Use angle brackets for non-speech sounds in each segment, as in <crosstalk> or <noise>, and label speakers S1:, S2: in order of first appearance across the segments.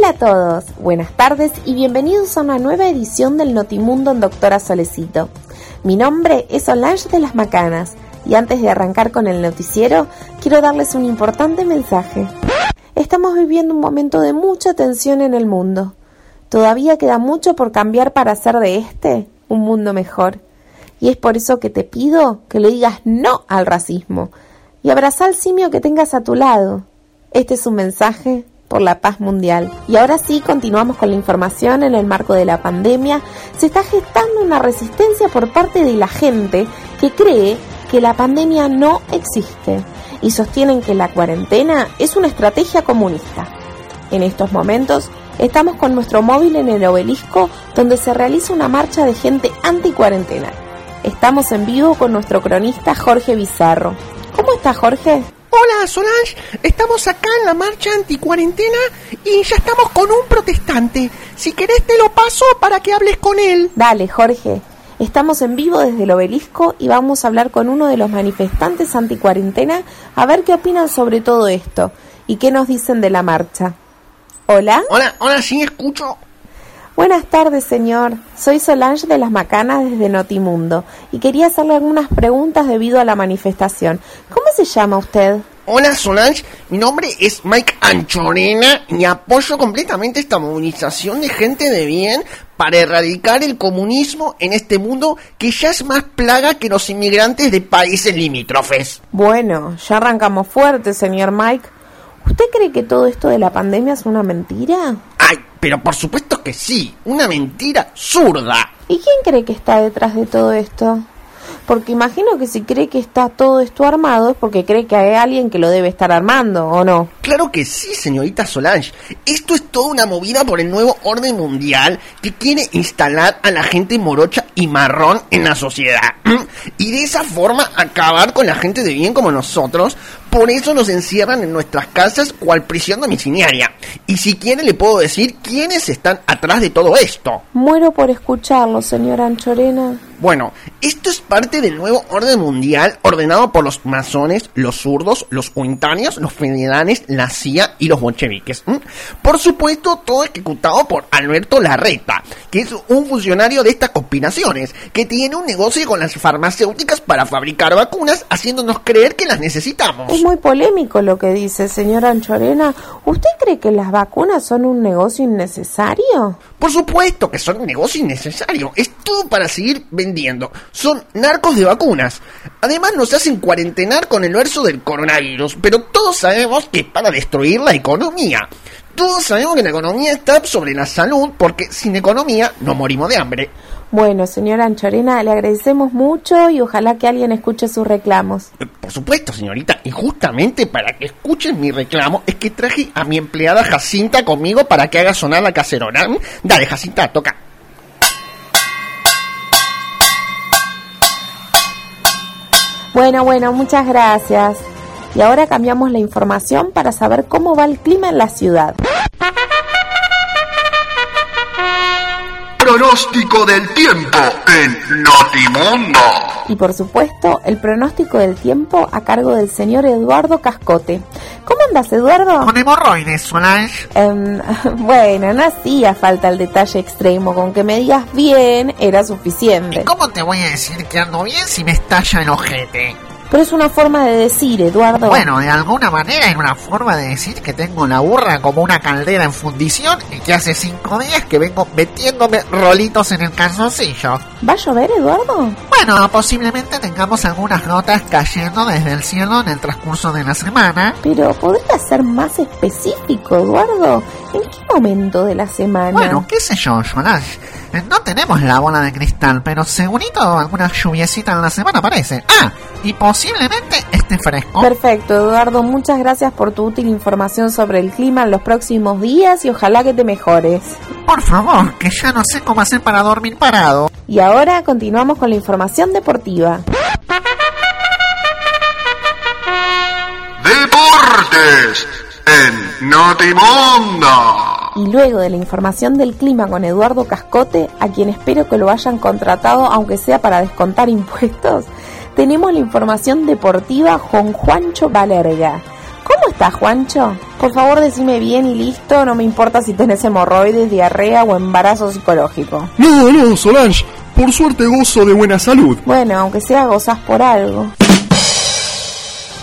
S1: Hola a todos, buenas tardes y bienvenidos a una nueva edición del Notimundo en Doctora Solecito. Mi nombre es Solange de las Macanas y antes de arrancar con el noticiero quiero darles un importante mensaje. Estamos viviendo un momento de mucha tensión en el mundo. Todavía queda mucho por cambiar para hacer de este un mundo mejor. Y es por eso que te pido que le digas no al racismo y abraza al simio que tengas a tu lado. Este es un mensaje por la paz mundial. Y ahora sí, continuamos con la información. En el marco de la pandemia, se está gestando una resistencia por parte de la gente que cree que la pandemia no existe y sostienen que la cuarentena es una estrategia comunista. En estos momentos, estamos con nuestro móvil en el obelisco donde se realiza una marcha de gente anti-cuarentena. Estamos en vivo con nuestro cronista Jorge Bizarro. ¿Cómo está Jorge?
S2: Hola Solange, estamos acá en la marcha anti-cuarentena y ya estamos con un protestante. Si querés te lo paso para que hables con él.
S1: Dale, Jorge. Estamos en vivo desde el obelisco y vamos a hablar con uno de los manifestantes anti-cuarentena a ver qué opinan sobre todo esto y qué nos dicen de la marcha. Hola.
S2: Hola, hola, sí, escucho.
S1: Buenas tardes, señor. Soy Solange de las Macanas desde Notimundo y quería hacerle algunas preguntas debido a la manifestación. ¿Cómo se llama usted?
S2: Hola Solange, mi nombre es Mike Anchorena y apoyo completamente esta movilización de gente de bien para erradicar el comunismo en este mundo que ya es más plaga que los inmigrantes de países limítrofes.
S1: Bueno, ya arrancamos fuerte, señor Mike. ¿Usted cree que todo esto de la pandemia es una mentira?
S2: Ay, pero por supuesto que sí, una mentira zurda.
S1: ¿Y quién cree que está detrás de todo esto? Porque imagino que si cree que está todo esto armado es porque cree que hay alguien que lo debe estar armando, ¿o no?
S2: Claro que sí, señorita Solange. Esto es toda una movida por el nuevo orden mundial que quiere instalar a la gente morocha y marrón en la sociedad. <clears throat> Y de esa forma acabar con la gente de bien como nosotros. Por eso nos encierran en nuestras casas cual prisión domiciliaria. Y si quiere le puedo decir quiénes están atrás de todo esto.
S1: Muero por escucharlo, señora Anchorena.
S2: Bueno, esto es parte del nuevo orden mundial ordenado por los masones, los zurdos, los unitarios, los federales, la CIA y los bolcheviques. Por supuesto, todo ejecutado por Alberto Larreta, que es un funcionario de estas conspiraciones, que tiene un negocio con las farmacéuticas para fabricar vacunas, haciéndonos creer que las necesitamos.
S1: Es muy polémico lo que dice, señora Anchorena. ¿Usted cree que las vacunas son un negocio innecesario?
S2: Por supuesto que son un negocio innecesario. Es todo para seguir vendiendo. Son narcos de vacunas. Además nos hacen cuarentenar con el verso del coronavirus. Pero todos sabemos que es para destruir la economía. Todos sabemos que la economía está sobre la salud porque sin economía no morimos de hambre.
S1: Bueno, señora Anchorena, le agradecemos mucho y ojalá que alguien escuche sus reclamos.
S2: Eh, Por supuesto, señorita. Y justamente para que escuchen mi reclamo es que traje a mi empleada Jacinta conmigo para que haga sonar la cacerona. ¿Mm? Dale, Jacinta, toca.
S1: Bueno, bueno, muchas gracias. Y ahora cambiamos la información para saber cómo va el clima en la ciudad.
S3: Pronóstico del tiempo en Notimundo.
S1: Y por supuesto, el pronóstico del tiempo a cargo del señor Eduardo Cascote. ¿Cómo andas, Eduardo?
S2: Con hemorroides, Solange.
S1: Em, <laughs> bueno, no hacía falta el detalle extremo. Con que me digas bien era suficiente.
S2: ¿Cómo te voy a decir que ando bien si me estalla el ojete?
S1: Pero es una forma de decir, Eduardo.
S4: Bueno, de alguna manera es una forma de decir que tengo la burra como una caldera en fundición y que hace cinco días que vengo metiéndome rolitos en el calzoncillo.
S1: ¿Va a llover, Eduardo?
S4: Bueno, posiblemente tengamos algunas gotas cayendo desde el cielo en el transcurso de la semana.
S1: Pero podría ser más específico, Eduardo. ¿En qué momento de la semana?
S4: Bueno, qué sé yo, Solange. Eh, No tenemos la bola de cristal, pero segurito alguna lluviecita en la semana parece. Ah, y posiblemente esté fresco.
S1: Perfecto, Eduardo. Muchas gracias por tu útil información sobre el clima en los próximos días y ojalá que te mejores.
S4: Por favor, que ya no sé cómo hacer para dormir parado.
S1: Y ahora continuamos con la información deportiva.
S3: Deportes Notimundo.
S1: Y luego de la información del clima con Eduardo Cascote, a quien espero que lo hayan contratado, aunque sea para descontar impuestos, <laughs> tenemos la información deportiva con Juancho Valerga. ¿Cómo estás, Juancho? Por favor, decime bien y listo, no me importa si tenés hemorroides, diarrea o embarazo psicológico.
S5: No, no, Solange, por suerte gozo de buena salud.
S1: Bueno, aunque sea gozás por algo.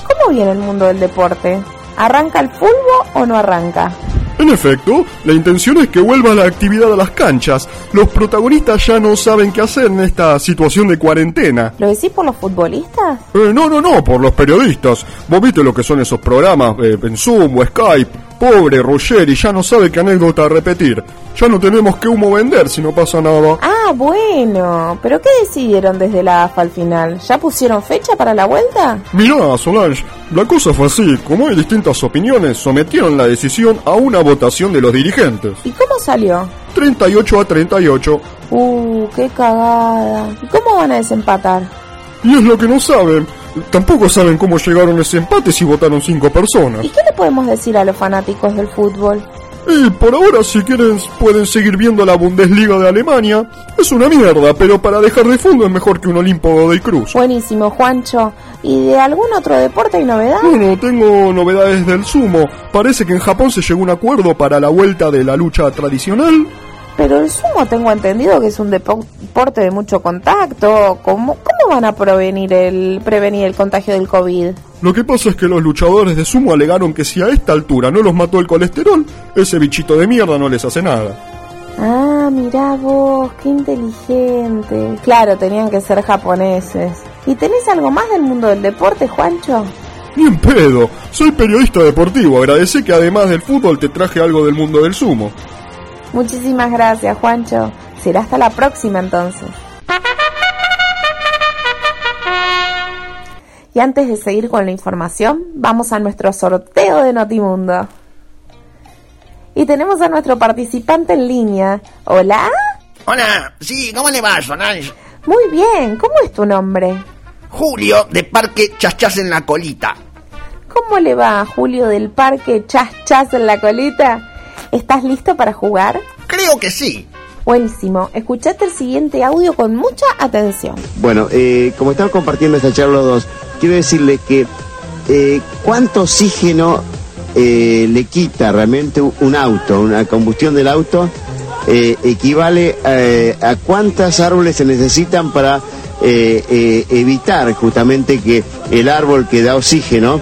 S1: ¿Cómo viene el mundo del deporte? ¿Arranca el fútbol o no arranca?
S5: En efecto, la intención es que vuelva la actividad a las canchas. Los protagonistas ya no saben qué hacer en esta situación de cuarentena.
S1: ¿Lo decís por los futbolistas?
S5: Eh, no, no, no, por los periodistas. Vos viste lo que son esos programas eh, en Zoom o Skype. Pobre Roger y ya no sabe qué anécdota repetir. Ya no tenemos que humo vender si no pasa nada.
S1: Ah, bueno. ¿Pero qué decidieron desde la AFA al final? ¿Ya pusieron fecha para la vuelta?
S5: Mirá, Solange, la cosa fue así. Como hay distintas opiniones, sometieron la decisión a una votación de los dirigentes.
S1: ¿Y cómo salió?
S5: 38 a 38.
S1: Uh, qué cagada. ¿Y cómo van a desempatar?
S5: Y es lo que no saben. Tampoco saben cómo llegaron a ese empate si votaron cinco personas.
S1: ¿Y qué le podemos decir a los fanáticos del fútbol?
S5: Y por ahora, si quieren, pueden seguir viendo la Bundesliga de Alemania. Es una mierda, pero para dejar de fondo es mejor que un Olimpo de Cruz.
S1: Buenísimo, Juancho. ¿Y de algún otro deporte hay novedad?
S5: Bueno, tengo novedades del sumo. Parece que en Japón se llegó a un acuerdo para la vuelta de la lucha tradicional.
S1: Pero el sumo tengo entendido que es un deporte de mucho contacto. ¿Cómo, cómo van a prevenir el, prevenir el contagio del COVID?
S5: Lo que pasa es que los luchadores de sumo alegaron que si a esta altura no los mató el colesterol, ese bichito de mierda no les hace nada.
S1: Ah, mirá vos, qué inteligente. Claro, tenían que ser japoneses. ¿Y tenés algo más del mundo del deporte, Juancho?
S5: Ni en pedo. Soy periodista deportivo. Agradecé que además del fútbol te traje algo del mundo del sumo.
S1: Muchísimas gracias, Juancho. Será hasta la próxima entonces. Y antes de seguir con la información, vamos a nuestro sorteo de Notimundo. Y tenemos a nuestro participante en línea. ¿Hola?
S2: Hola, sí, ¿cómo le va, Solange?
S1: Muy bien, ¿cómo es tu nombre?
S2: Julio, de Parque Chachas en la Colita.
S1: ¿Cómo le va, Julio del Parque Chas Chas en la Colita? ¿Estás listo para jugar?
S2: Creo que sí.
S1: Buenísimo. Escuchate el siguiente audio con mucha atención.
S6: Bueno, eh, como estamos compartiendo esta charla los dos, quiero decirle que eh, cuánto oxígeno eh, le quita realmente un auto, una combustión del auto, eh, equivale eh, a cuántas árboles se necesitan para eh, eh, evitar justamente que el árbol que da oxígeno,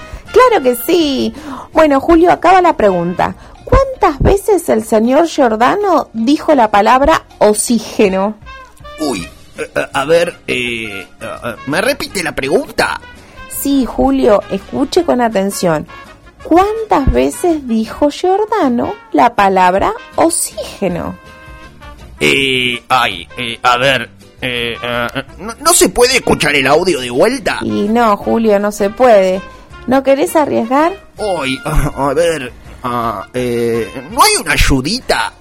S1: Claro que sí. Bueno, Julio, acaba la pregunta. ¿Cuántas veces el señor Giordano dijo la palabra oxígeno?
S2: Uy, eh, eh, a ver, eh, eh, ¿me repite la pregunta?
S1: Sí, Julio, escuche con atención. ¿Cuántas veces dijo Giordano la palabra oxígeno?
S2: Eh, ay, eh, a ver, eh, eh, ¿no, no se puede escuchar el audio de vuelta?
S1: Y no, Julio, no se puede. ¿No querés arriesgar?
S2: Uy, a <laughs> a ver, ah, eh, ¿no hay una ayudita?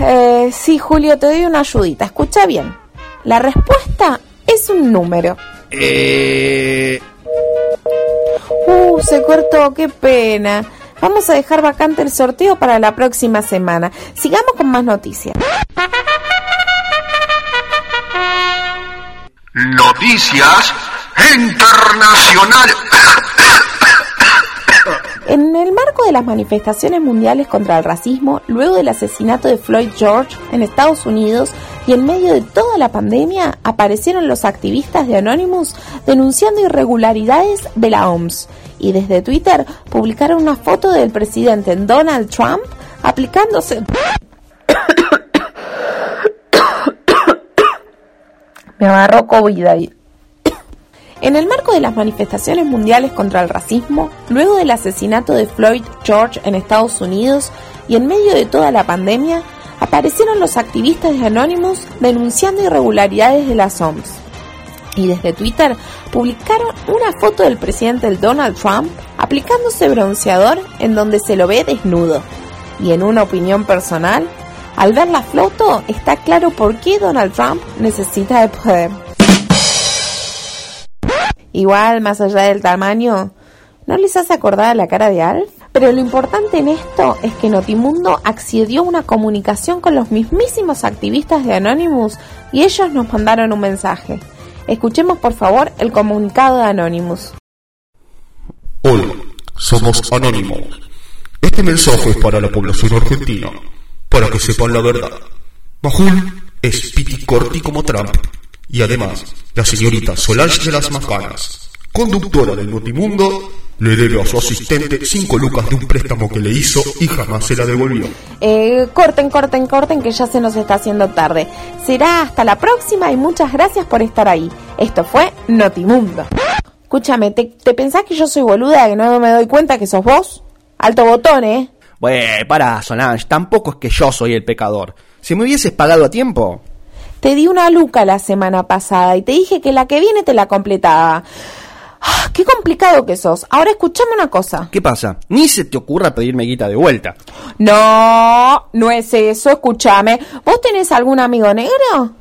S1: Eh, sí, Julio, te doy una ayudita. Escucha bien. La respuesta es un número.
S2: Eh,
S1: Uh, se cortó, qué pena. Vamos a dejar vacante el sorteo para la próxima semana. Sigamos con más noticias.
S3: Noticias Internacionales.
S1: En el marco de las manifestaciones mundiales contra el racismo, luego del asesinato de Floyd George en Estados Unidos y en medio de toda la pandemia, aparecieron los activistas de Anonymous denunciando irregularidades de la OMS y desde Twitter publicaron una foto del presidente Donald Trump aplicándose... <coughs> Me agarró COVID ahí. En el marco de las manifestaciones mundiales contra el racismo, luego del asesinato de Floyd George en Estados Unidos y en medio de toda la pandemia, aparecieron los activistas de Anonymous denunciando irregularidades de las OMS y desde Twitter publicaron una foto del presidente Donald Trump aplicándose bronceador en donde se lo ve desnudo. Y en una opinión personal, al ver la foto está claro por qué Donald Trump necesita de poder. Igual, más allá del tamaño, ¿no les hace acordar la cara de Alf? Pero lo importante en esto es que Notimundo accedió a una comunicación con los mismísimos activistas de Anonymous y ellos nos mandaron un mensaje. Escuchemos por favor el comunicado de Anonymous.
S7: Hola, somos Anónimos. Este mensaje es para la población argentina, para que sepan la verdad. Majul es piti corti como Trump, y además, la señorita Solange de las Macanas, conductora del Notimundo, le debe a su asistente cinco lucas de un préstamo que le hizo y jamás se la devolvió.
S1: Eh, corten, corten, corten, que ya se nos está haciendo tarde. Será hasta la próxima y muchas gracias por estar ahí. Esto fue Notimundo. Escúchame, ¿te, te pensás que yo soy boluda que no me doy cuenta que sos vos? Alto botón, ¿eh?
S2: Bueno, para, Solange, tampoco es que yo soy el pecador. Si me hubieses pagado a tiempo.
S1: Te di una luca la semana pasada y te dije que la que viene te la completaba. Ah, qué complicado que sos. Ahora escúchame una cosa.
S2: ¿Qué pasa? Ni se te ocurra pedirme guita de vuelta.
S1: No, no es eso, escúchame. ¿Vos tenés algún amigo negro?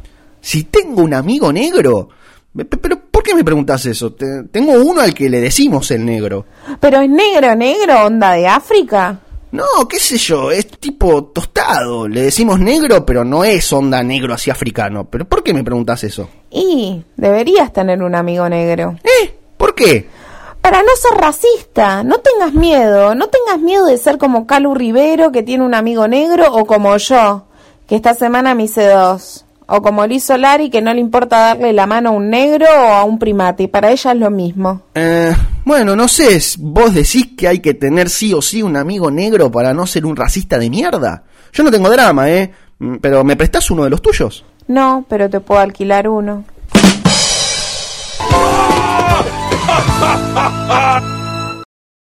S2: Si tengo un amigo negro. Pe- pe- Pero, ¿por qué me preguntas eso? Te- tengo uno al que le decimos el negro.
S1: Pero es negro, negro, onda de África.
S2: No, qué sé yo, es tipo tostado. Le decimos negro, pero no es onda negro así africano. ¿Pero por qué me preguntas eso?
S1: Y deberías tener un amigo negro.
S2: ¿Eh? ¿Por qué?
S1: Para no ser racista, no tengas miedo, no tengas miedo de ser como Calu Rivero que tiene un amigo negro o como yo, que esta semana me hice dos. O como Liz Solari que no le importa darle la mano a un negro o a un primate, y para ella es lo mismo.
S2: Eh, bueno, no sé, vos decís que hay que tener sí o sí un amigo negro para no ser un racista de mierda. Yo no tengo drama, ¿eh? Mm, Pero ¿me prestás uno de los tuyos?
S1: No, pero te puedo alquilar uno. <laughs>